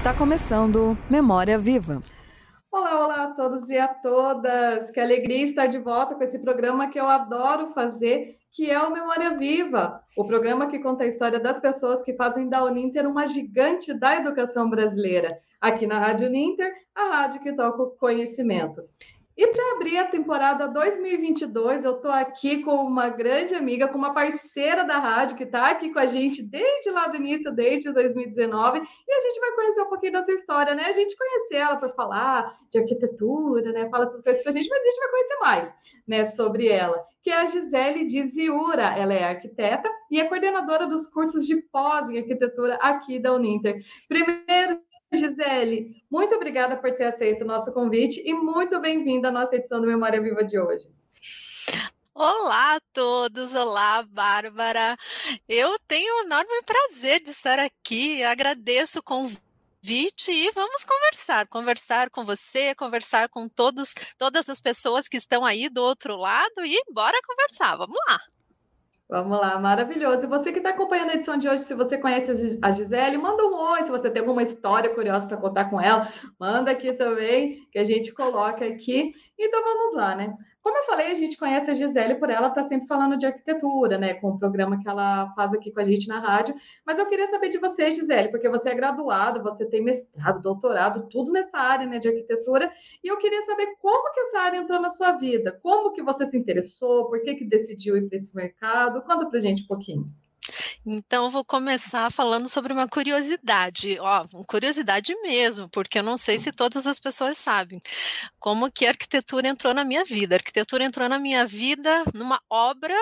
Está começando Memória Viva. Olá, olá a todos e a todas. Que alegria estar de volta com esse programa que eu adoro fazer, que é o Memória Viva, o programa que conta a história das pessoas que fazem da Uninter uma gigante da educação brasileira. Aqui na Rádio Uninter, a rádio que toca o conhecimento. E para abrir a temporada 2022, eu estou aqui com uma grande amiga, com uma parceira da rádio que está aqui com a gente desde lá do início, desde 2019, e a gente vai conhecer um pouquinho dessa história, né? A gente conhece ela para falar de arquitetura, né? Fala essas coisas para a gente, mas a gente vai conhecer mais, né, sobre ela, que é a Gisele Diziura. Ela é arquiteta e é coordenadora dos cursos de pós em arquitetura aqui da Uninter. Primeiro, Gisele, muito obrigada por ter aceito o nosso convite e muito bem-vinda à nossa edição do Memória Viva de hoje. Olá a todos, olá Bárbara. Eu tenho um enorme prazer de estar aqui, agradeço o convite e vamos conversar, conversar com você, conversar com todos, todas as pessoas que estão aí do outro lado e bora conversar, vamos lá. Vamos lá, maravilhoso. E você que está acompanhando a edição de hoje, se você conhece a Gisele, manda um oi. Se você tem alguma história curiosa para contar com ela, manda aqui também, que a gente coloca aqui. Então vamos lá, né? Como eu falei, a gente conhece a Gisele por ela estar tá sempre falando de arquitetura, né? Com o programa que ela faz aqui com a gente na rádio. Mas eu queria saber de você, Gisele, porque você é graduada, você tem mestrado, doutorado, tudo nessa área né, de arquitetura. E eu queria saber como que essa área entrou na sua vida, como que você se interessou, por que, que decidiu ir para esse mercado. Conta para gente um pouquinho. Então, vou começar falando sobre uma curiosidade, ó, curiosidade mesmo, porque eu não sei se todas as pessoas sabem como que a arquitetura entrou na minha vida. A arquitetura entrou na minha vida numa obra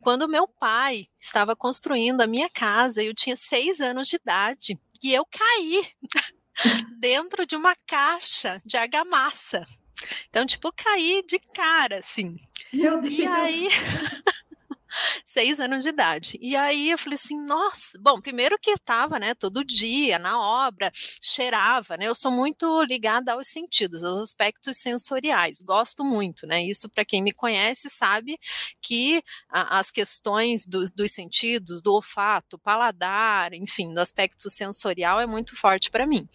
quando meu pai estava construindo a minha casa, eu tinha seis anos de idade e eu caí dentro de uma caixa de argamassa. Então, tipo, caí de cara, assim. Meu Deus. E aí seis anos de idade. E aí eu falei assim, nossa, bom, primeiro que estava, né, todo dia na obra, cheirava, né, eu sou muito ligada aos sentidos, aos aspectos sensoriais, gosto muito, né, isso para quem me conhece sabe que a, as questões dos, dos sentidos, do olfato, paladar, enfim, do aspecto sensorial é muito forte para mim.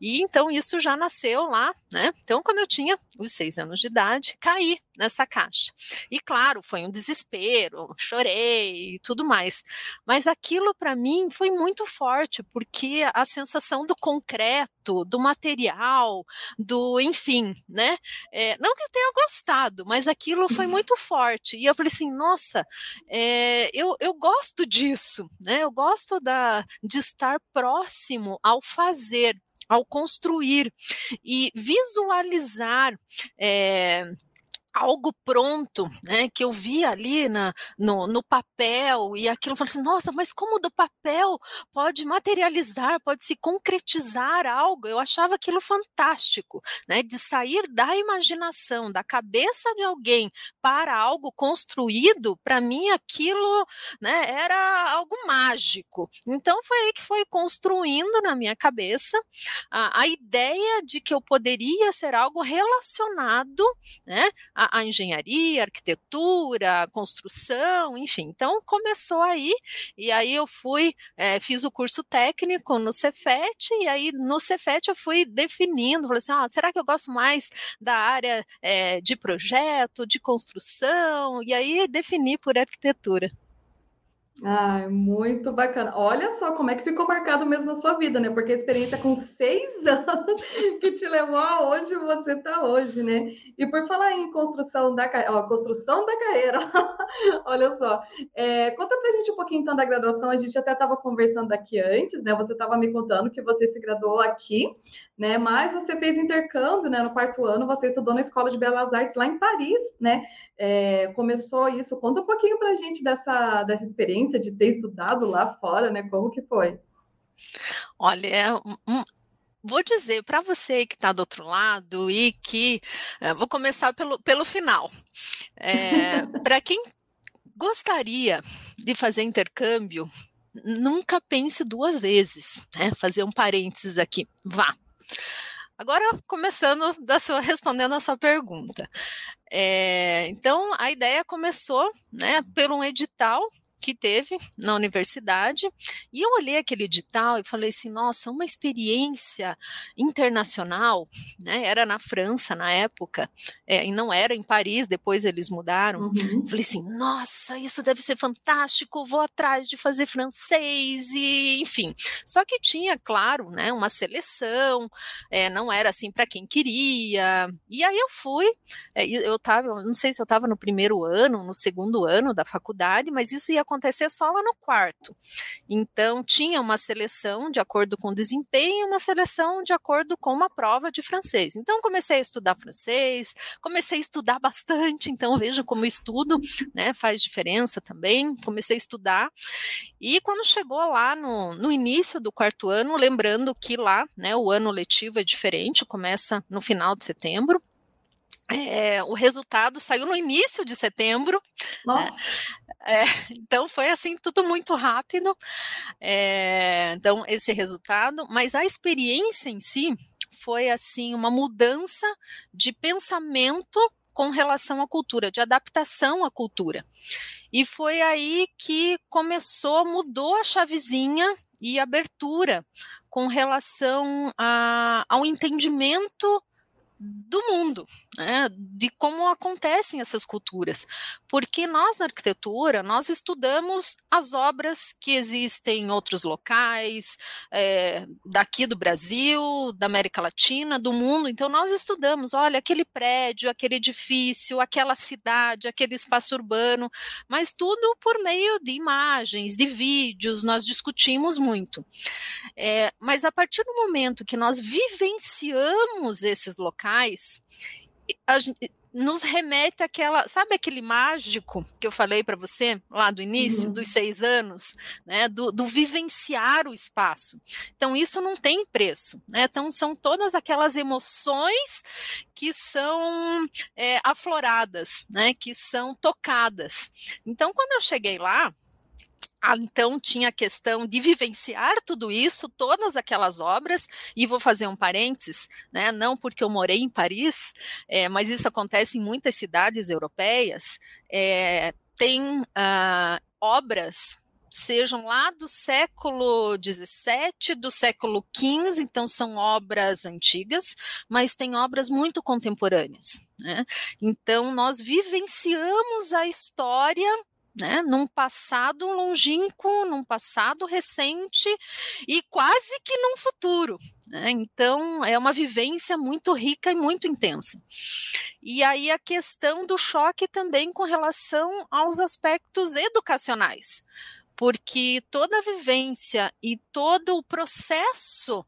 E então isso já nasceu lá, né, então quando eu tinha os seis anos de idade, caí nessa caixa. E claro, foi um desespero, chorei e tudo mais. Mas aquilo para mim foi muito forte, porque a sensação do concreto, do material, do enfim, né? É, não que eu tenha gostado, mas aquilo foi muito forte. E eu falei assim, nossa, é, eu, eu gosto disso, né? Eu gosto da, de estar próximo ao fazer ao construir e visualizar é, algo pronto, né, que eu vi ali na, no, no papel, e aquilo, eu falei assim, nossa, mas como do papel pode materializar, pode se concretizar algo? Eu achava aquilo fantástico, né, de sair da imaginação, da cabeça de alguém para algo construído, para mim aquilo, né, era algo mágico. Então foi aí que foi construindo na minha cabeça a, a ideia de que eu poderia ser algo relacionado, né, a, a, engenharia, a arquitetura, a construção, enfim. Então começou aí, e aí eu fui, é, fiz o curso técnico no Cefet, e aí no Cefet eu fui definindo, falei assim, ah, será que eu gosto mais da área é, de projeto, de construção? E aí defini por arquitetura. Ai, muito bacana. Olha só como é que ficou marcado mesmo na sua vida, né? Porque a experiência com seis anos que te levou aonde você está hoje, né? E por falar em construção da, ó, construção da carreira, olha só. É, conta pra gente um pouquinho então da graduação. A gente até estava conversando aqui antes, né? Você estava me contando que você se graduou aqui, né? Mas você fez intercâmbio, né? No quarto ano, você estudou na Escola de Belas Artes lá em Paris, né? É, começou isso. Conta um pouquinho pra gente dessa, dessa experiência experiência de ter estudado lá fora, né? Como que foi? Olha, é um, vou dizer para você que está do outro lado e que é, vou começar pelo, pelo final. É, para quem gostaria de fazer intercâmbio, nunca pense duas vezes, né? Fazer um parênteses aqui, vá. Agora, começando da sua, respondendo a sua pergunta. É, então, a ideia começou né, por um edital que teve na universidade, e eu olhei aquele edital e falei assim, nossa, uma experiência internacional, né, era na França na época, é, e não era em Paris, depois eles mudaram, uhum. falei assim, nossa, isso deve ser fantástico, vou atrás de fazer francês, e enfim, só que tinha, claro, né, uma seleção, é, não era assim para quem queria, e aí eu fui, é, eu estava, não sei se eu estava no primeiro ano, no segundo ano da faculdade, mas isso ia acontecer só lá no quarto. Então, tinha uma seleção de acordo com desempenho, uma seleção de acordo com uma prova de francês. Então, comecei a estudar francês, comecei a estudar bastante, então veja como estudo né, faz diferença também. Comecei a estudar, e quando chegou lá no, no início do quarto ano, lembrando que lá né, o ano letivo é diferente, começa no final de setembro. É, o resultado saiu no início de setembro. Né? Nossa. Né? É, então foi assim tudo muito rápido. É, então esse resultado, mas a experiência em si foi assim uma mudança de pensamento com relação à cultura, de adaptação à cultura. E foi aí que começou, mudou a chavezinha e abertura com relação a, ao entendimento do mundo, né, de como acontecem essas culturas, porque nós na arquitetura nós estudamos as obras que existem em outros locais, é, daqui do Brasil, da América Latina, do mundo, então nós estudamos, olha aquele prédio, aquele edifício, aquela cidade, aquele espaço urbano, mas tudo por meio de imagens, de vídeos, nós discutimos muito, é, mas a partir do momento que nós vivenciamos esses locais locais, gente, nos remete àquela, sabe aquele mágico que eu falei para você lá do início, uhum. dos seis anos, né, do, do, vivenciar o espaço. Então, isso não tem preço, né? Então, são todas aquelas emoções que são é, afloradas, né, que são tocadas. Então, quando eu cheguei lá, então tinha a questão de vivenciar tudo isso, todas aquelas obras, e vou fazer um parênteses, né, não porque eu morei em Paris, é, mas isso acontece em muitas cidades europeias, é, tem uh, obras sejam lá do século XVII, do século XV, então são obras antigas, mas tem obras muito contemporâneas. Né? Então nós vivenciamos a história né, num passado longínquo, num passado recente e quase que num futuro. Né? Então, é uma vivência muito rica e muito intensa. E aí a questão do choque também com relação aos aspectos educacionais porque toda a vivência e todo o processo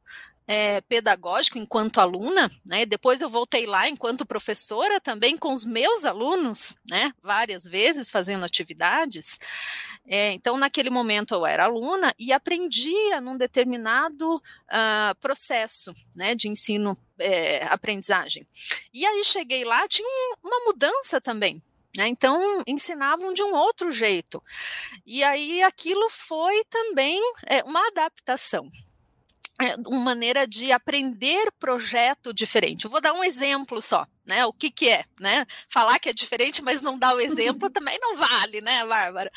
é, pedagógico enquanto aluna, né? Depois eu voltei lá enquanto professora também com os meus alunos, né? Várias vezes fazendo atividades. É, então, naquele momento eu era aluna e aprendia num determinado uh, processo, né? De ensino é, aprendizagem. E aí cheguei lá, tinha uma mudança também, né? Então, ensinavam de um outro jeito. E aí aquilo foi também é, uma adaptação. É, uma maneira de aprender projeto diferente. Eu vou dar um exemplo só, né? O que, que é, né? Falar que é diferente, mas não dar o exemplo também não vale, né, Bárbara?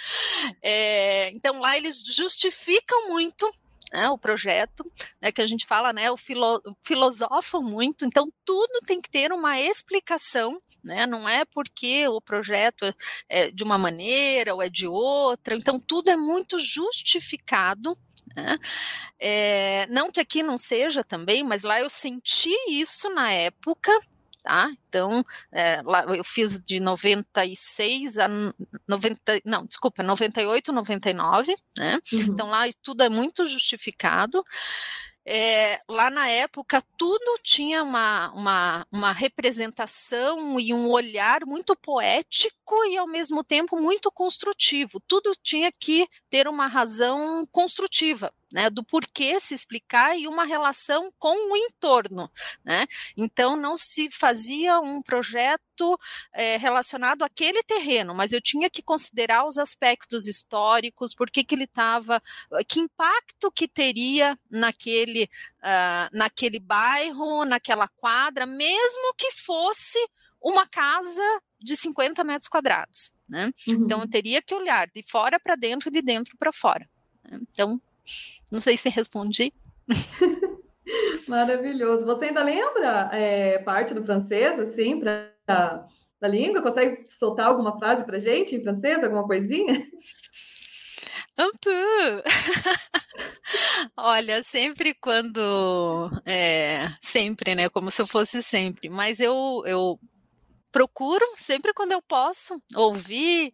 É, então lá eles justificam muito né, o projeto, né, que a gente fala, né, o filo, filosofam muito, então tudo tem que ter uma explicação, né, não é porque o projeto é de uma maneira ou é de outra, então tudo é muito justificado, né? É, não que aqui não seja também, mas lá eu senti isso na época, tá? Então, é, lá eu fiz de 96 a 90, não, desculpa, 98, 99, né? Uhum. Então lá tudo é muito justificado é, lá na época tudo tinha uma, uma, uma representação e um olhar muito poético e ao mesmo tempo muito construtivo. Tudo tinha que ter uma razão construtiva né, do porquê se explicar e uma relação com o entorno. Né? Então, não se fazia um projeto é, relacionado àquele terreno, mas eu tinha que considerar os aspectos históricos, por que, que ele estava, que impacto que teria naquele, uh, naquele bairro, naquela quadra, mesmo que fosse uma casa de 50 metros quadrados, né? Uhum. Então eu teria que olhar de fora para dentro e de dentro para fora. Né? Então, não sei se respondi. Maravilhoso. Você ainda lembra é, parte do francês, assim, pra, da língua? Consegue soltar alguma frase para gente em francês, alguma coisinha? Un peu. Olha, sempre quando. É, sempre, né? Como se eu fosse sempre. Mas eu, eu procuro, sempre quando eu posso, ouvir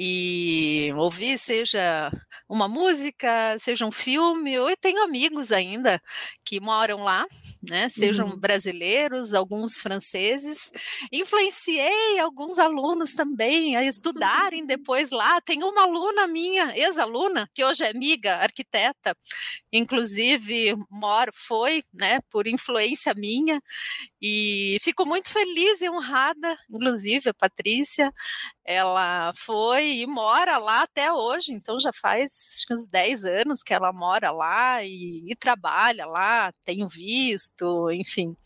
e ouvir, seja uma música, seja um filme. Eu tenho amigos ainda que moram lá, né? Sejam uhum. brasileiros, alguns franceses. Influenciei alguns alunos também a estudarem depois lá. Tem uma aluna minha, ex-aluna, que hoje é amiga, arquiteta, inclusive mora, foi, né, por influência minha, e fico muito feliz e honrada, inclusive a Patrícia, ela foi e mora lá até hoje, então já faz acho que uns 10 anos que ela mora lá e, e trabalha lá, tenho visto, enfim.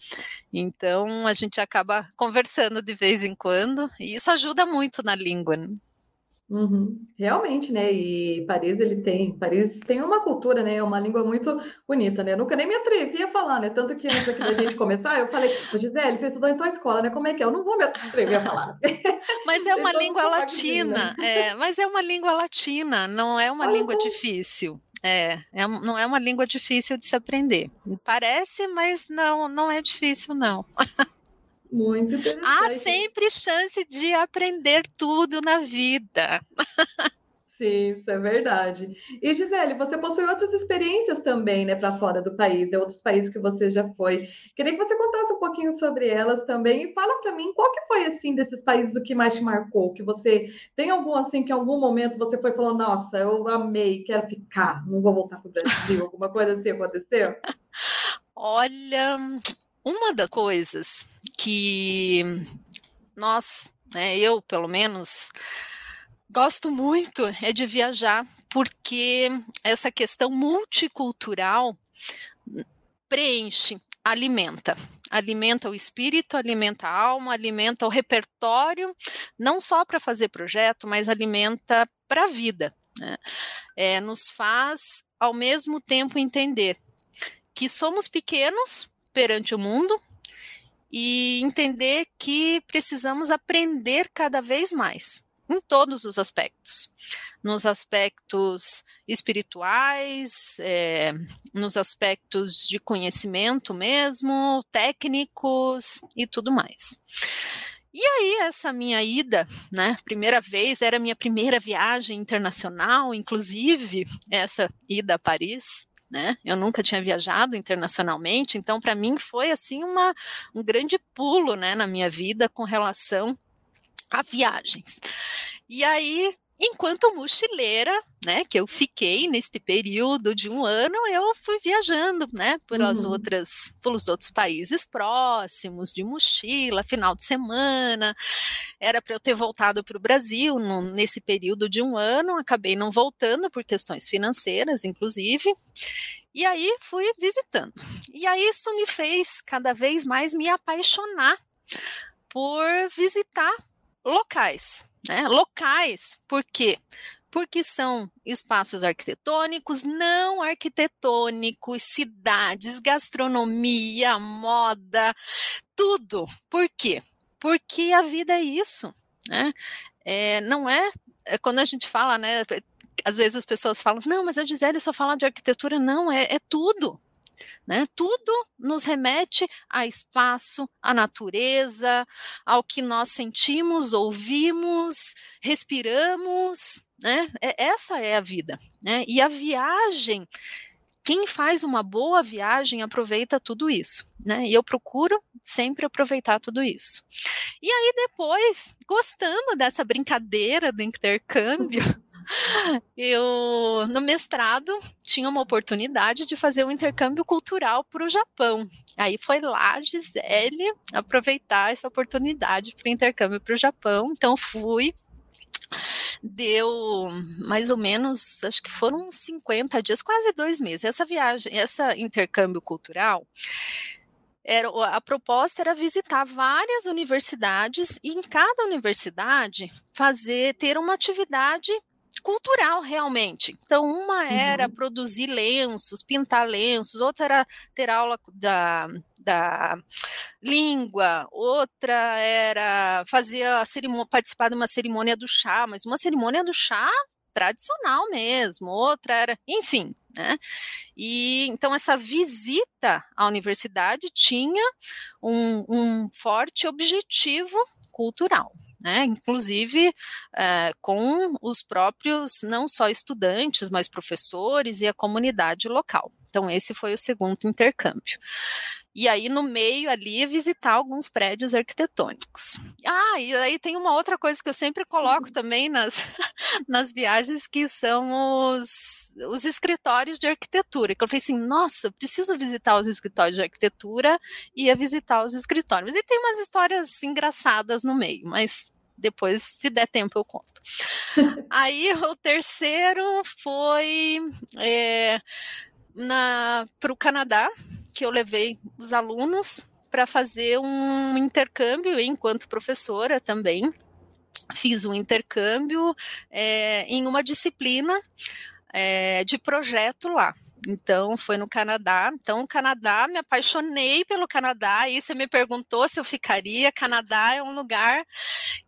Então a gente acaba conversando de vez em quando e isso ajuda muito na língua. Né? Uhum. Realmente, né? E Paris ele tem, Paris tem uma cultura, né? É uma língua muito bonita, né? Eu nunca nem me atrevi a falar, né? Tanto que antes aqui da gente começar, eu falei, Gisele, você estudou em tua escola, né? Como é que é? Eu não vou me atrever a falar. Mas é uma língua latina, é, mas é uma língua latina, não é uma língua difícil. É, é, não é uma língua difícil de se aprender. Parece, mas não, não é difícil, não. Muito interessante. Há sempre chance de aprender tudo na vida. Sim, isso é verdade. E Gisele, você possui outras experiências também, né, para fora do país, de outros países que você já foi. Queria que você contasse um pouquinho sobre elas também e fala para mim qual que foi assim desses países o que mais te marcou, que você tem algum assim que em algum momento você foi falou, nossa, eu amei, quero ficar, não vou voltar para o Brasil, alguma coisa assim aconteceu? Olha, uma das coisas que nós, né, eu pelo menos, gosto muito é de viajar, porque essa questão multicultural preenche, alimenta. Alimenta o espírito, alimenta a alma, alimenta o repertório, não só para fazer projeto, mas alimenta para a vida. Né? É, nos faz, ao mesmo tempo, entender que somos pequenos perante o mundo, e entender que precisamos aprender cada vez mais em todos os aspectos, nos aspectos espirituais, é, nos aspectos de conhecimento mesmo, técnicos e tudo mais. E aí, essa minha ida, né, primeira vez, era minha primeira viagem internacional, inclusive, essa ida a Paris, né? Eu nunca tinha viajado internacionalmente, então para mim foi assim uma, um grande pulo, né, na minha vida com relação a viagens. E aí enquanto mochileira, né, que eu fiquei neste período de um ano, eu fui viajando, né, pelas uhum. outras, pelos outros países próximos, de mochila, final de semana. Era para eu ter voltado para o Brasil no, nesse período de um ano, acabei não voltando por questões financeiras, inclusive. E aí fui visitando. E aí isso me fez cada vez mais me apaixonar por visitar locais, né? Locais, por quê? Porque são espaços arquitetônicos, não arquitetônicos, cidades, gastronomia, moda, tudo. Por quê? Porque a vida é isso, né? É, não é, é quando a gente fala, né? Às vezes as pessoas falam, não, mas a Gisele só fala de arquitetura. Não, é, é tudo. Né? Tudo nos remete a espaço, à natureza, ao que nós sentimos, ouvimos, respiramos. Né? É, essa é a vida. Né? E a viagem, quem faz uma boa viagem aproveita tudo isso. Né? E eu procuro sempre aproveitar tudo isso. E aí, depois, gostando dessa brincadeira do intercâmbio, eu, no mestrado, tinha uma oportunidade de fazer um intercâmbio cultural para o Japão. Aí foi lá, Gisele, aproveitar essa oportunidade para o intercâmbio para o Japão. Então, fui. Deu mais ou menos, acho que foram 50 dias, quase dois meses. Essa viagem, esse intercâmbio cultural era, a proposta era visitar várias universidades e em cada universidade fazer ter uma atividade cultural realmente. Então, uma era uhum. produzir lenços, pintar lenços, outra era ter aula da, da língua, outra era fazer a cerimônia, participar de uma cerimônia do chá, mas uma cerimônia do chá tradicional mesmo, outra era, enfim, né? E então essa visita à universidade tinha um, um forte objetivo cultural. Né, inclusive é, com os próprios, não só estudantes, mas professores e a comunidade local. Então, esse foi o segundo intercâmbio. E aí, no meio ali, visitar alguns prédios arquitetônicos. Ah, e aí tem uma outra coisa que eu sempre coloco uhum. também nas, nas viagens, que são os, os escritórios de arquitetura. Que eu falei assim, nossa, preciso visitar os escritórios de arquitetura e ia visitar os escritórios. E tem umas histórias engraçadas no meio, mas depois, se der tempo, eu conto. aí, o terceiro foi é, para o Canadá, que eu levei os alunos para fazer um intercâmbio enquanto professora também. Fiz um intercâmbio é, em uma disciplina é, de projeto lá. Então, foi no Canadá. Então, o Canadá, me apaixonei pelo Canadá. E você me perguntou se eu ficaria. Canadá é um lugar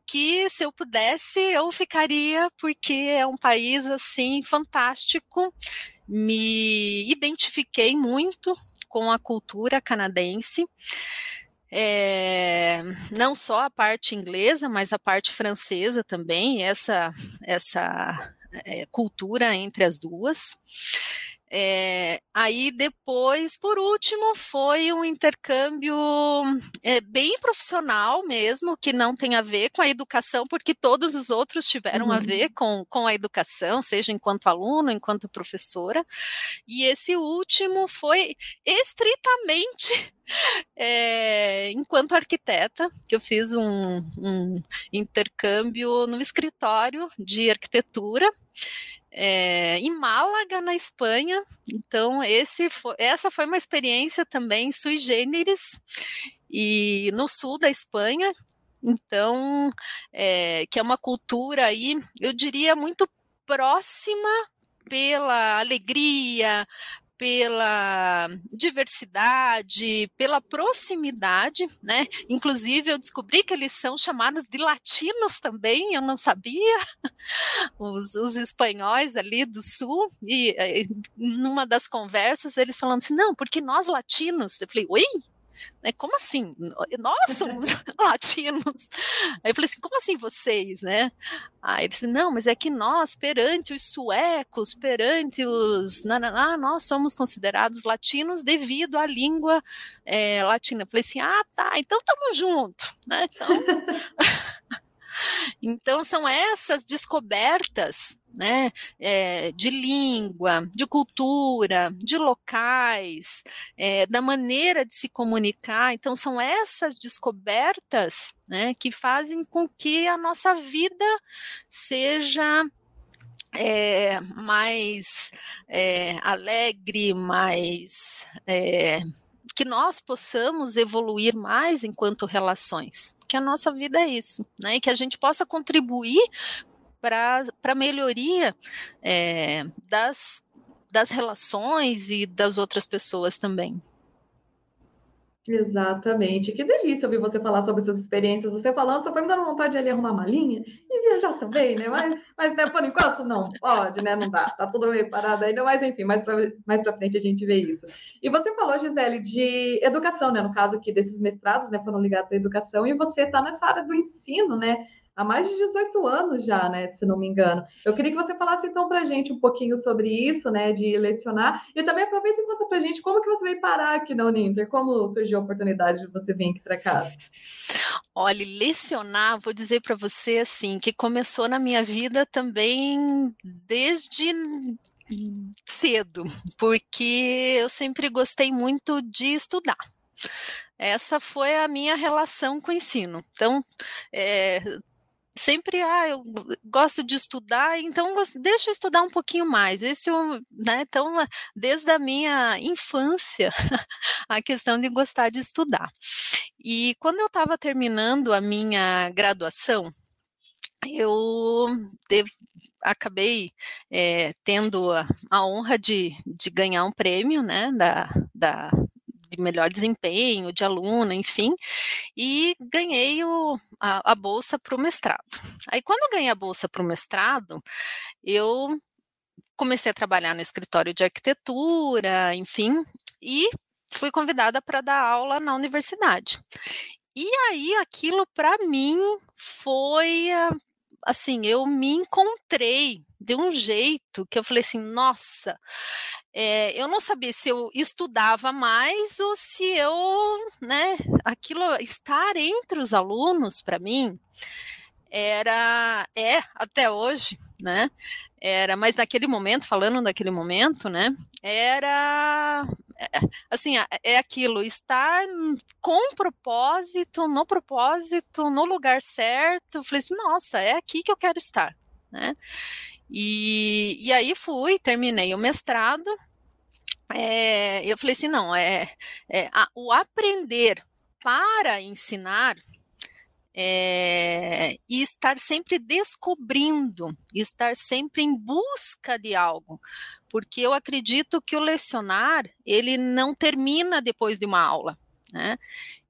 que, se eu pudesse, eu ficaria, porque é um país, assim, fantástico. Me identifiquei muito com a cultura canadense. É, não só a parte inglesa, mas a parte francesa também, essa, essa é, cultura entre as duas. É, aí depois, por último, foi um intercâmbio é, bem profissional mesmo, que não tem a ver com a educação, porque todos os outros tiveram uhum. a ver com, com a educação, seja enquanto aluno, enquanto professora. E esse último foi estritamente é, enquanto arquiteta, que eu fiz um, um intercâmbio no escritório de arquitetura é, em Málaga, na Espanha. Então, esse foi, essa foi uma experiência também sui generis, e no sul da Espanha. Então, é, que é uma cultura aí, eu diria, muito próxima pela alegria, pela diversidade, pela proximidade, né? Inclusive, eu descobri que eles são chamados de latinos também, eu não sabia. Os, os espanhóis ali do sul, e, e numa das conversas, eles falando assim: não, porque nós latinos. Eu falei, oi? Né? Como assim? Nós somos latinos. Aí eu falei assim, como assim vocês, né? Aí ele disse, não, mas é que nós, perante os suecos, perante os... Nananá, nós somos considerados latinos devido à língua é, latina. Eu falei assim, ah, tá, então estamos juntos, né? Então... Então, são essas descobertas né, é, de língua, de cultura, de locais, é, da maneira de se comunicar. Então, são essas descobertas né, que fazem com que a nossa vida seja é, mais alegre, mais que nós possamos evoluir mais enquanto relações, que a nossa vida é isso, né? E que a gente possa contribuir para a melhoria é, das, das relações e das outras pessoas também. Exatamente. Que delícia ouvir você falar sobre suas experiências. Você falando, só foi me dando vontade de ali arrumar uma linha e viajar também, né? Mas, mas né, por enquanto não pode, né? Não dá. Tá tudo meio parado ainda, mas enfim, mais para mais frente a gente vê isso. E você falou, Gisele, de educação, né? No caso aqui desses mestrados, né? Foram ligados à educação e você está nessa área do ensino, né? Há mais de 18 anos já, né, se não me engano. Eu queria que você falasse então para a gente um pouquinho sobre isso, né, de lecionar, e também aproveita e conta para a gente como que você veio parar aqui na Uninter, como surgiu a oportunidade de você vir aqui para casa. Olha, lecionar, vou dizer para você assim, que começou na minha vida também desde cedo, porque eu sempre gostei muito de estudar. Essa foi a minha relação com o ensino. Então, é, sempre, ah, eu gosto de estudar, então deixa eu estudar um pouquinho mais. Esse, né, então, desde a minha infância, a questão de gostar de estudar. E quando eu estava terminando a minha graduação, eu acabei é, tendo a, a honra de, de, ganhar um prêmio, né, da, da, de melhor desempenho, de aluna, enfim, e ganhei o, a, a bolsa para o mestrado. Aí, quando eu ganhei a bolsa para o mestrado, eu comecei a trabalhar no escritório de arquitetura, enfim, e fui convidada para dar aula na universidade. E aí aquilo para mim foi assim, eu me encontrei de um jeito que eu falei assim, nossa, é, eu não sabia se eu estudava mais ou se eu, né, aquilo, estar entre os alunos, para mim, era, é, até hoje, né, era, mas naquele momento, falando daquele momento, né, era, é, assim, é aquilo, estar com propósito, no propósito, no lugar certo. Eu falei assim, nossa, é aqui que eu quero estar, né? E, e aí fui, terminei o mestrado. É, eu falei assim, não, é, é a, o aprender para ensinar é, e estar sempre descobrindo, estar sempre em busca de algo, porque eu acredito que o lecionar ele não termina depois de uma aula, né?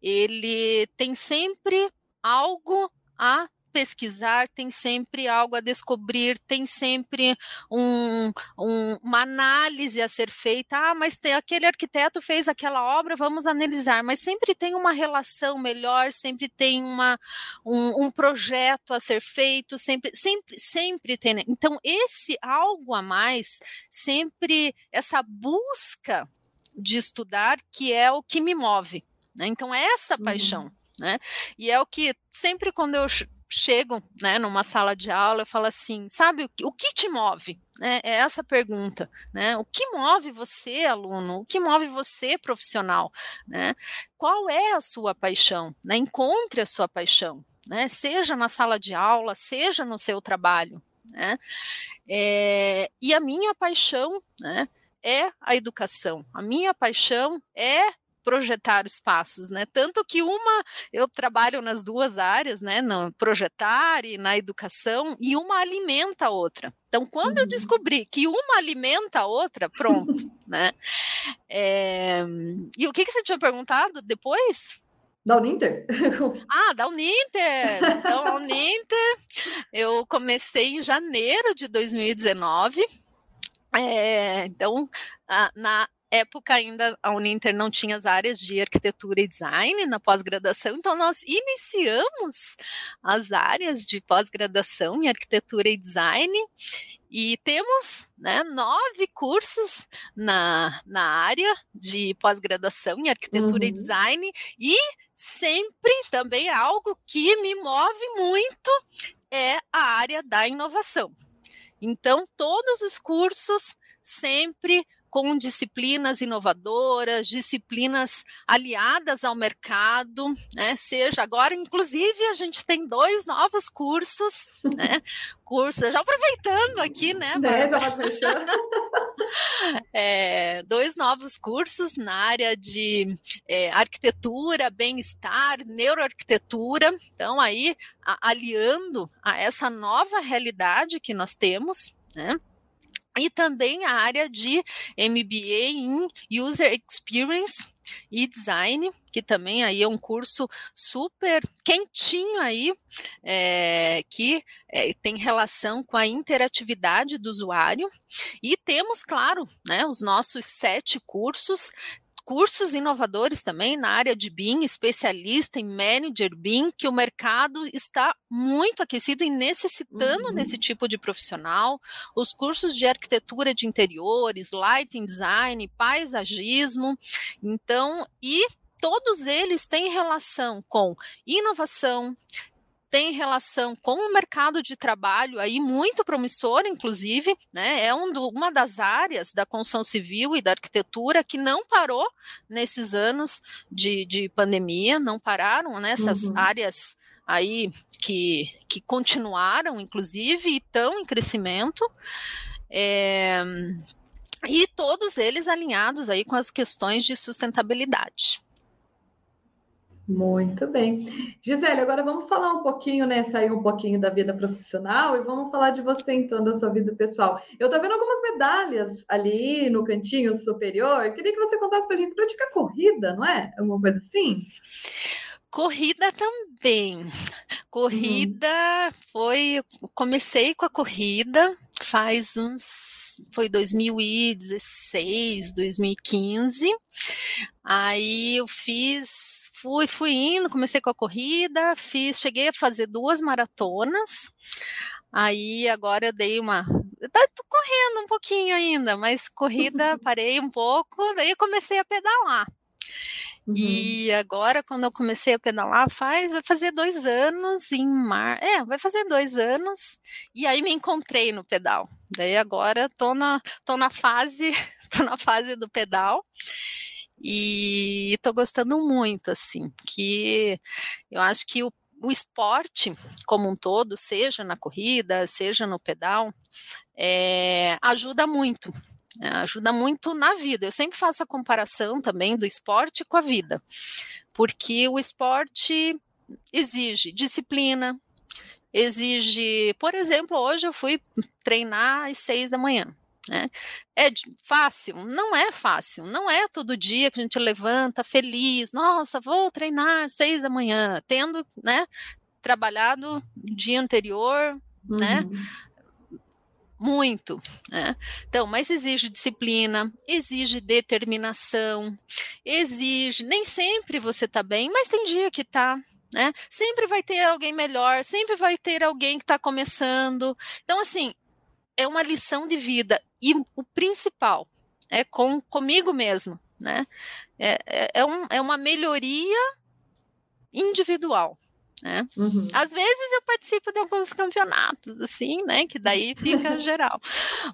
Ele tem sempre algo a pesquisar, tem sempre algo a descobrir, tem sempre um, um, uma análise a ser feita. Ah, mas tem, aquele arquiteto fez aquela obra, vamos analisar. Mas sempre tem uma relação melhor, sempre tem uma, um, um projeto a ser feito, sempre, sempre, sempre tem. Né? Então, esse algo a mais, sempre essa busca de estudar, que é o que me move. Né? Então, é essa paixão. Uhum. Né? E é o que sempre quando eu chego né, numa sala de aula e falo assim, sabe, o, que te move? É, é essa pergunta, né? O que move você, aluno? O que move você, profissional? Né? Qual é a sua paixão? Né? Encontre a sua paixão, né? Seja na sala de aula, seja no seu trabalho, né? É, e a minha paixão, né? É a educação. A minha paixão é projetar espaços, né? Tanto que uma eu trabalho nas duas áreas, né? No projetar e na educação, e uma alimenta a outra. Então, quando eu uhum. descobri que uma alimenta a outra, pronto, né? É... E o que, que você tinha perguntado depois? Da Uninter? ah, da Uninter! Da Uninter, eu comecei em janeiro de 2019. É, então, na época ainda a Uninter não tinha as áreas de arquitetura e design na pós-graduação, então nós iniciamos as áreas de pós-graduação em arquitetura e design e temos né, nove cursos na, na área de pós-graduação em arquitetura uhum. e design, e sempre também algo que me move muito é a área da inovação. Então, todos os cursos sempre com disciplinas inovadoras, disciplinas aliadas ao mercado, né? Seja agora, inclusive, a gente tem dois novos cursos, né? Cursos, já aproveitando aqui, né? né já é, dois novos cursos na área de é, arquitetura, bem-estar, neuroarquitetura. Então, aí, a, aliando a essa nova realidade que nós temos, né? E também a área de MBA em User Experience e Design, que também aí é um curso super quentinho aí, é, que é, tem relação com a interatividade do usuário. E temos, claro, né, os nossos sete cursos cursos inovadores também na área de BIM, especialista em manager BIM, que o mercado está muito aquecido e necessitando uhum. desse tipo de profissional. Os cursos de arquitetura de interiores, lighting design, paisagismo. Então, e todos eles têm relação com inovação, tem relação com o mercado de trabalho aí muito promissor, inclusive, né? É um do, uma das áreas da construção civil e da arquitetura que não parou nesses anos de, de pandemia, não pararam nessas uhum. áreas aí que, que continuaram, inclusive, e estão em crescimento. É, e todos eles alinhados aí com as questões de sustentabilidade. Muito bem. Gisele, agora vamos falar um pouquinho, né? Sair um pouquinho da vida profissional e vamos falar de você, então, da sua vida pessoal. Eu tô vendo algumas medalhas ali no cantinho superior. Queria que você contasse pra gente. Pratica corrida, não é? Alguma coisa assim? Corrida também. Corrida uhum. foi. Comecei com a corrida faz uns foi 2016, 2015. Aí eu fiz, fui, fui indo, comecei com a corrida, fiz, cheguei a fazer duas maratonas. Aí agora eu dei uma. Tá correndo um pouquinho ainda, mas corrida parei um pouco, daí comecei a pedalar. Uhum. E agora, quando eu comecei a pedalar, faz, vai fazer dois anos em mar. É, vai fazer dois anos. E aí me encontrei no pedal. Daí agora tô na, tô na fase, tô na fase do pedal. E tô gostando muito, assim, que eu acho que o, o esporte como um todo, seja na corrida, seja no pedal, é, ajuda muito é, ajuda muito na vida. Eu sempre faço a comparação também do esporte com a vida, porque o esporte exige disciplina, exige, por exemplo, hoje eu fui treinar às seis da manhã. Né? É fácil? Não é fácil. Não é todo dia que a gente levanta feliz. Nossa, vou treinar às seis da manhã, tendo, né, trabalhado o dia anterior, né, uhum. né, muito. Né? Então, mas exige disciplina, exige determinação, exige. Nem sempre você está bem, mas tem dia que está. Né? Sempre vai ter alguém melhor, sempre vai ter alguém que está começando. Então, assim, é uma lição de vida. E o principal é com, comigo mesmo. Né? É, é, é, um, é uma melhoria individual. Né? Uhum. Às vezes eu participo de alguns campeonatos, assim, né? Que daí fica geral.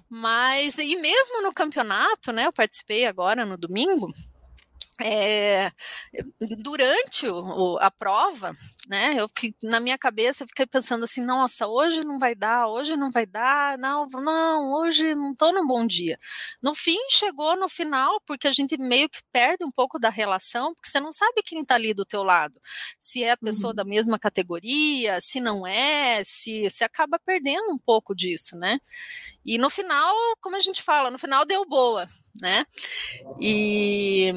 Mas, e mesmo no campeonato, né? Eu participei agora no domingo, é, durante o, a prova, né, eu na minha cabeça eu fiquei pensando assim, nossa, hoje não vai dar, hoje não vai dar, não, não, hoje não estou num bom dia. No fim, chegou no final, porque a gente meio que perde um pouco da relação, porque você não sabe quem está ali do teu lado, se é a pessoa uhum. da mesma categoria, se não é, se você acaba perdendo um pouco disso, né? E no final, como a gente fala, no final deu boa, né? E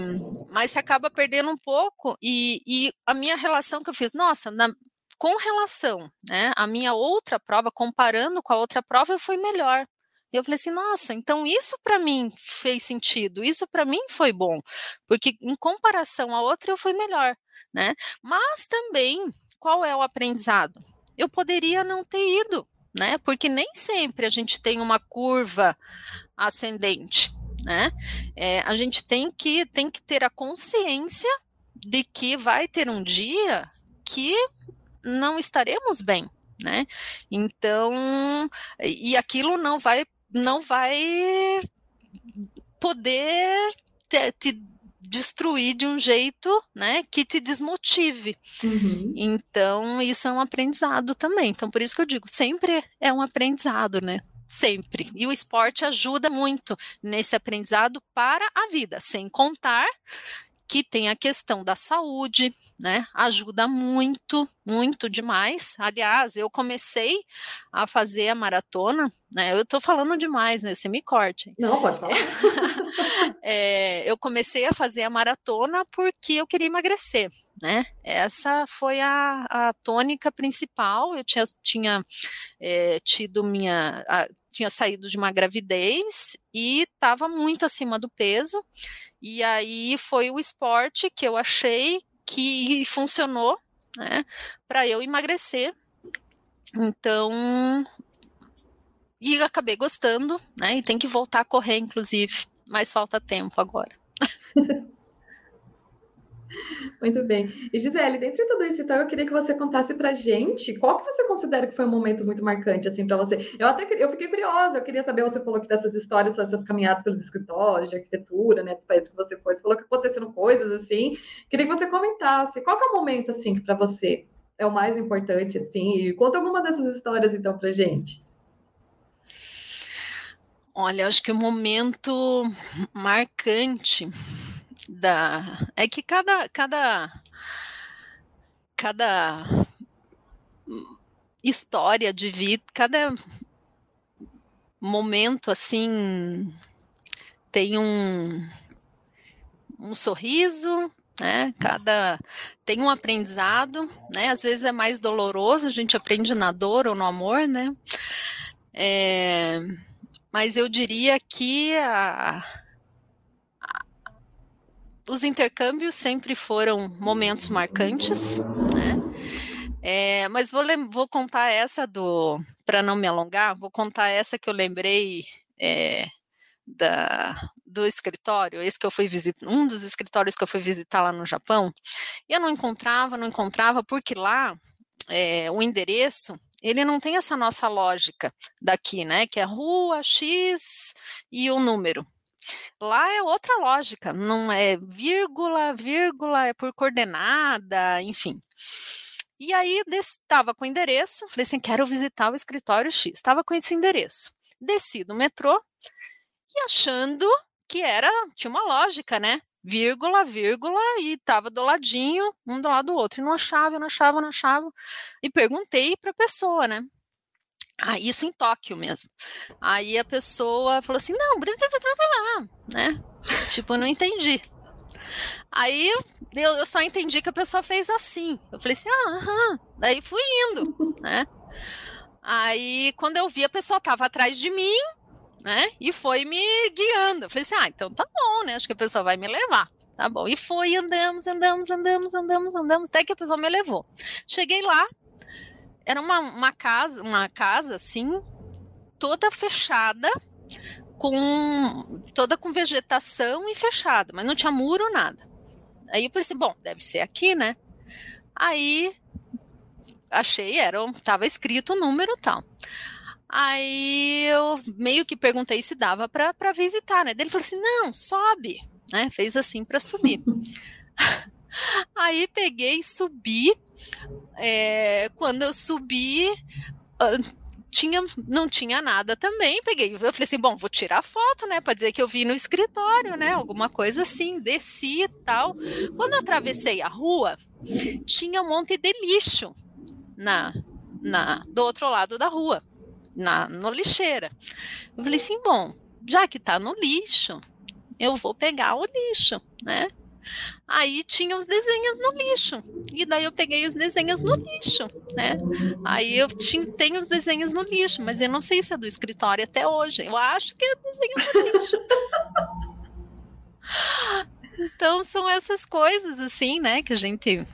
mas você acaba perdendo um pouco e, e a minha relação que eu fiz, nossa, na, com relação, né, a minha outra prova, comparando com a outra prova, eu fui melhor. Eu falei assim, nossa, então isso para mim fez sentido, isso para mim foi bom, porque em comparação à outra eu fui melhor, né? Mas também, qual é o aprendizado? Eu poderia não ter ido, né? Porque nem sempre a gente tem uma curva ascendente, né? É, a gente tem que, tem que ter a consciência de que vai ter um dia que não estaremos bem, né? Então, e aquilo não vai, não vai poder te, te destruir de um jeito, né, que te desmotive. Uhum. Então, isso é um aprendizado também. Então, por isso que eu digo, sempre é um aprendizado, né? Sempre. E o esporte ajuda muito nesse aprendizado para a vida, sem contar que tem a questão da saúde, né? Ajuda muito, muito demais. Aliás, eu comecei a fazer a maratona, né? Eu tô falando demais, né? Você me corte. Não, pode falar. é, eu comecei a fazer a maratona porque eu queria emagrecer né? Essa foi a, a tônica principal. Eu tinha, tinha é, tido minha. A, tinha saído de uma gravidez e estava muito acima do peso. E aí foi o esporte que eu achei que funcionou, né? Para eu emagrecer. Então, e acabei gostando, né? E tem que voltar a correr, inclusive, mas falta tempo agora. Muito bem. E Gisele, de tudo isso, então, eu queria que você contasse pra gente qual que você considera que foi um momento muito marcante, assim, para você. Eu até eu fiquei curiosa, eu queria saber, você falou que dessas histórias, essas caminhadas pelos escritórios, de arquitetura, né, dos países que você foi, você falou que aconteceram coisas assim. Queria que você comentasse, qual que é o momento, assim, que para você é o mais importante, assim? E conta alguma dessas histórias, então, pra gente. Olha, acho que o momento marcante da é que cada cada cada história de vida, cada momento assim tem um um sorriso, né? Cada tem um aprendizado, né? Às vezes é mais doloroso, a gente aprende na dor ou no amor, né? É, mas eu diria que a, a, os intercâmbios sempre foram momentos marcantes, né? É, mas vou, vou contar essa do, para não me alongar, vou contar essa que eu lembrei é, da, do escritório, esse que eu fui visitar, um dos escritórios que eu fui visitar lá no Japão, e eu não encontrava, não encontrava, porque lá é, o endereço ele não tem essa nossa lógica daqui, né? Que é rua X e o número. Lá é outra lógica, não é vírgula, vírgula, é por coordenada, enfim. E aí estava com o endereço, falei assim, quero visitar o escritório X. Estava com esse endereço. Desci do metrô e achando que era, tinha uma lógica, né? Vírgula, vírgula, e tava do ladinho, um do lado do outro. E não achava, não achava, não achava. E perguntei para a pessoa, né? Ah, isso em Tóquio mesmo. Aí a pessoa falou assim: não, blá, né? Tipo, não entendi. Aí eu, eu só entendi que a pessoa fez assim. Eu falei assim: ah, aham. Daí fui indo, né? Aí quando eu vi, a pessoa tava atrás de mim, né? E foi me guiando. Eu falei assim: ah, então tá bom, né? Acho que a pessoa vai me levar. Tá bom. E foi, andamos, andamos, andamos, andamos, andamos, até que a pessoa me levou. Cheguei lá, era uma, uma casa, uma casa assim, toda fechada, com toda com vegetação e fechada, mas não tinha muro, nada. Aí eu falei assim, bom, deve ser aqui, né? Aí achei, era, tava escrito o número tal. Aí eu meio que perguntei se dava para visitar, né? Ele falou assim: não, sobe, né? Fez assim para subir. Aí peguei e subi. É, quando eu subi, tinha, não tinha nada também. Peguei, eu falei assim: bom, vou tirar foto, né? Para dizer que eu vi no escritório, né? Alguma coisa assim, desci e tal. Quando eu atravessei a rua, tinha um monte de lixo na, na, do outro lado da rua na no lixeira. Eu falei assim, bom, já que tá no lixo, eu vou pegar o lixo, né? Aí tinha os desenhos no lixo. E daí eu peguei os desenhos no lixo, né? Aí eu tinha, tenho os desenhos no lixo, mas eu não sei se é do escritório até hoje. Eu acho que é desenho no lixo. então são essas coisas assim, né, que a gente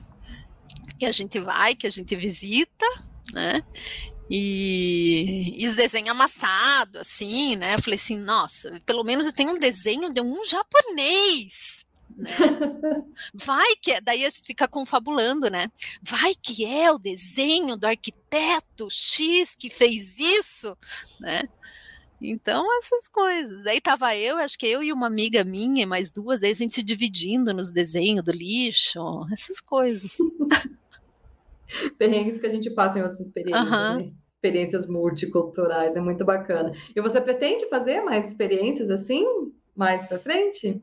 que a gente vai, que a gente visita, né? E, e os desenhos amassados, assim, né? Eu falei assim, nossa, pelo menos eu tenho um desenho de um japonês. Né? Vai que é, daí a gente fica confabulando, né? Vai que é o desenho do arquiteto X que fez isso, né? Então, essas coisas. Aí tava eu, acho que eu e uma amiga minha, mais duas, daí a gente se dividindo nos desenhos do lixo, essas coisas. Perrengues que a gente passa em outras experiências, uhum. né? experiências multiculturais, é muito bacana. E você pretende fazer mais experiências assim, mais para frente?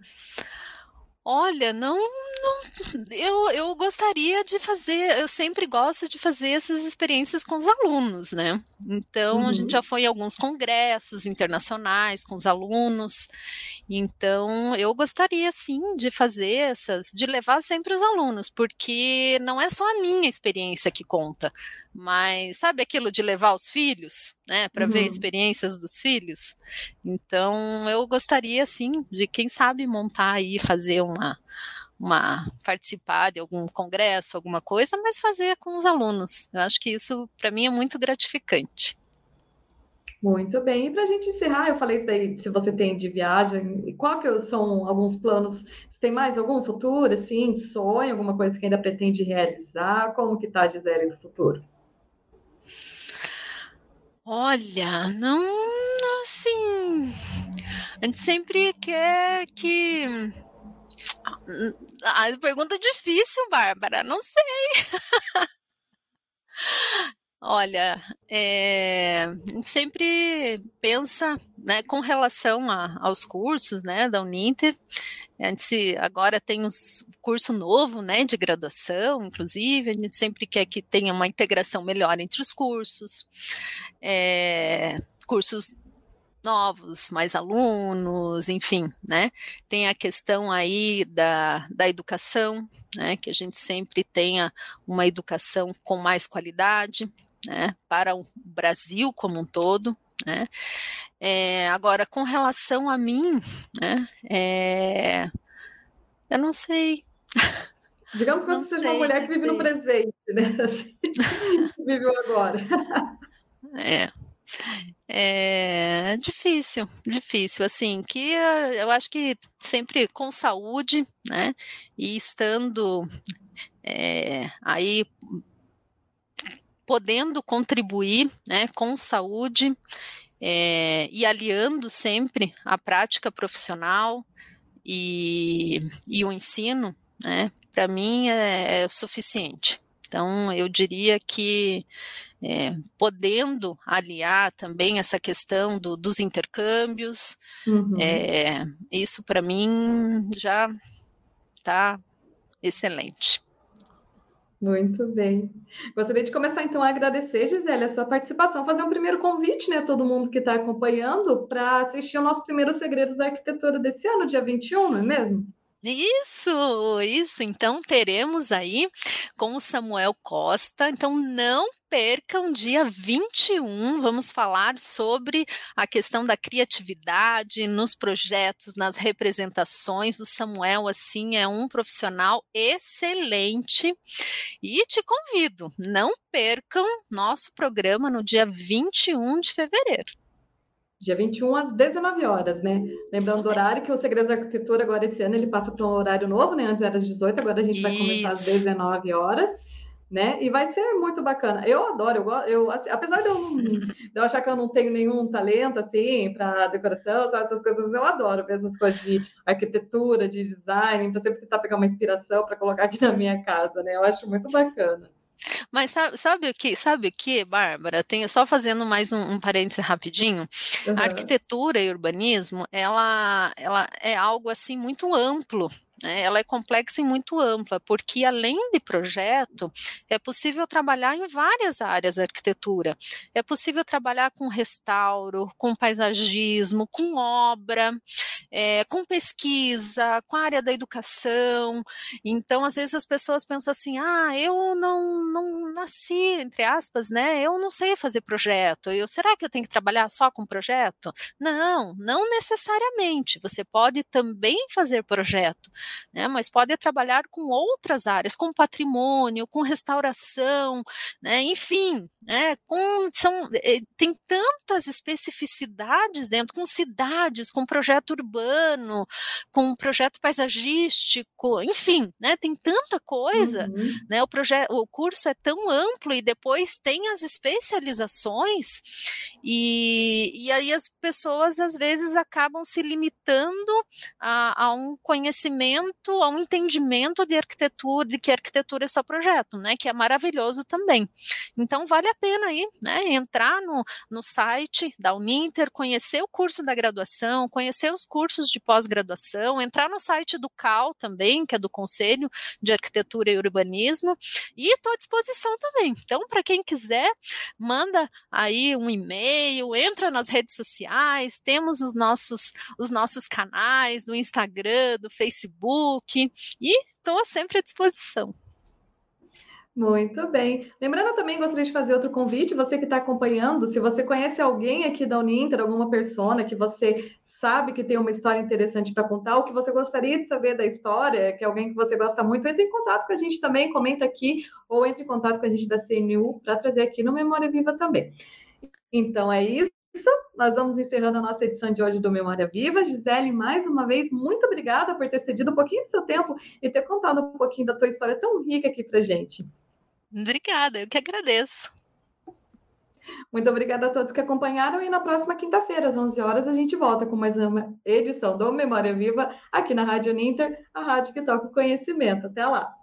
Olha, não, não eu, eu gostaria de fazer, eu sempre gosto de fazer essas experiências com os alunos, né? Então, uhum. a gente uhum. já foi em alguns congressos internacionais com os alunos, então eu gostaria sim de fazer essas, de levar sempre os alunos, porque não é só a minha experiência que conta, mas sabe aquilo de levar os filhos, né, para uhum. ver experiências dos filhos? Então, eu gostaria sim de quem sabe montar aí fazer uma uma participar de algum congresso, alguma coisa, mas fazer com os alunos. Eu acho que isso para mim é muito gratificante. Muito bem. E para a gente encerrar, eu falei isso daí, se você tem de viagem, qual que são alguns planos? Você tem mais algum futuro, assim, sonho, alguma coisa que ainda pretende realizar? Como que tá a Gisele do futuro? Olha, não assim. A gente sempre quer que. Ah, pergunta difícil, Bárbara. Não sei. Olha, é, sempre pensa, né, com relação a, aos cursos, né, da Uninter, a gente agora tem um curso novo, né, de graduação, inclusive, a gente sempre quer que tenha uma integração melhor entre os cursos, é, cursos novos, mais alunos, enfim, né? Tem a questão aí da, da educação, né? Que a gente sempre tenha uma educação com mais qualidade, né? Para o Brasil como um todo, né? É, agora, com relação a mim, né? É, eu não sei. Digamos que você seja uma mulher que vive no presente, né? Viveu agora. É. É difícil, difícil, assim, que eu acho que sempre com saúde, né, e estando é, aí podendo contribuir, né, com saúde é, e aliando sempre a prática profissional e, e o ensino, né, para mim é, é suficiente. Então, eu diria que é, podendo aliar também essa questão do, dos intercâmbios, uhum. é, isso para mim já está excelente. Muito bem. Gostaria de começar então a agradecer, Gisele, a sua participação, fazer um primeiro convite, né, a todo mundo que está acompanhando, para assistir o nosso primeiro Segredos da Arquitetura desse ano, dia 21, não é mesmo? Isso, isso. Então teremos aí com o Samuel Costa. Então não percam dia 21, vamos falar sobre a questão da criatividade nos projetos, nas representações. O Samuel assim é um profissional excelente e te convido, não percam nosso programa no dia 21 de fevereiro. Dia 21 às 19 horas, né? Lembrando do horário que o Segredos da Arquitetura agora esse ano ele passa para um horário novo, né? Antes era às 18, agora a gente vai começar às 19 horas, né? E vai ser muito bacana. Eu adoro, eu, eu assim, apesar de eu, não, de eu achar que eu não tenho nenhum talento assim para decoração, só essas coisas, eu adoro ver essas coisas de arquitetura, de design, então sempre tentar pegar uma inspiração para colocar aqui na minha casa, né? Eu acho muito bacana. Mas sabe, sabe, o que, sabe o que, Bárbara? Tem, só fazendo mais um, um parêntese rapidinho. Uhum. A arquitetura e urbanismo, ela, ela é algo assim muito amplo, né, ela é complexa e muito ampla, porque além de projeto, é possível trabalhar em várias áreas da arquitetura. É possível trabalhar com restauro, com paisagismo, com obra, é, com pesquisa, com a área da educação. Então, às vezes as pessoas pensam assim: ah, eu não, não nasci, entre aspas, né? Eu não sei fazer projeto. Eu, será que eu tenho que trabalhar só com projeto? Não, não necessariamente. Você pode também fazer projeto né, mas pode trabalhar com outras áreas, com patrimônio, com restauração, né, enfim, né, com, são, eh, tem tantas especificidades dentro, com cidades, com projeto urbano, com projeto paisagístico, enfim, né, tem tanta coisa, uhum. né, o, projeto, o curso é tão amplo e depois tem as especializações e, e aí as pessoas às vezes acabam se limitando a, a um conhecimento conhecimento, a um entendimento de arquitetura, de que arquitetura é só projeto, né? Que é maravilhoso também. Então vale a pena aí, né? Entrar no, no site da Uninter, conhecer o curso da graduação, conhecer os cursos de pós-graduação, entrar no site do CAL também, que é do Conselho de Arquitetura e Urbanismo, e estou à disposição também. Então, para quem quiser, manda aí um e-mail, entra nas redes sociais, temos os nossos, os nossos canais no Instagram, do Facebook e estou sempre à disposição. Muito bem. Lembrando também, gostaria de fazer outro convite, você que está acompanhando, se você conhece alguém aqui da Uninter, alguma pessoa que você sabe que tem uma história interessante para contar, ou que você gostaria de saber da história, que é alguém que você gosta muito, entre em contato com a gente também, comenta aqui, ou entre em contato com a gente da CNU para trazer aqui no Memória Viva também. Então é isso nós vamos encerrando a nossa edição de hoje do Memória Viva. Gisele, mais uma vez, muito obrigada por ter cedido um pouquinho do seu tempo e ter contado um pouquinho da tua história tão rica aqui para gente. Obrigada, eu que agradeço. Muito obrigada a todos que acompanharam e na próxima quinta-feira, às 11 horas, a gente volta com mais uma edição do Memória Viva aqui na Rádio Ninter, a rádio que toca o conhecimento. Até lá!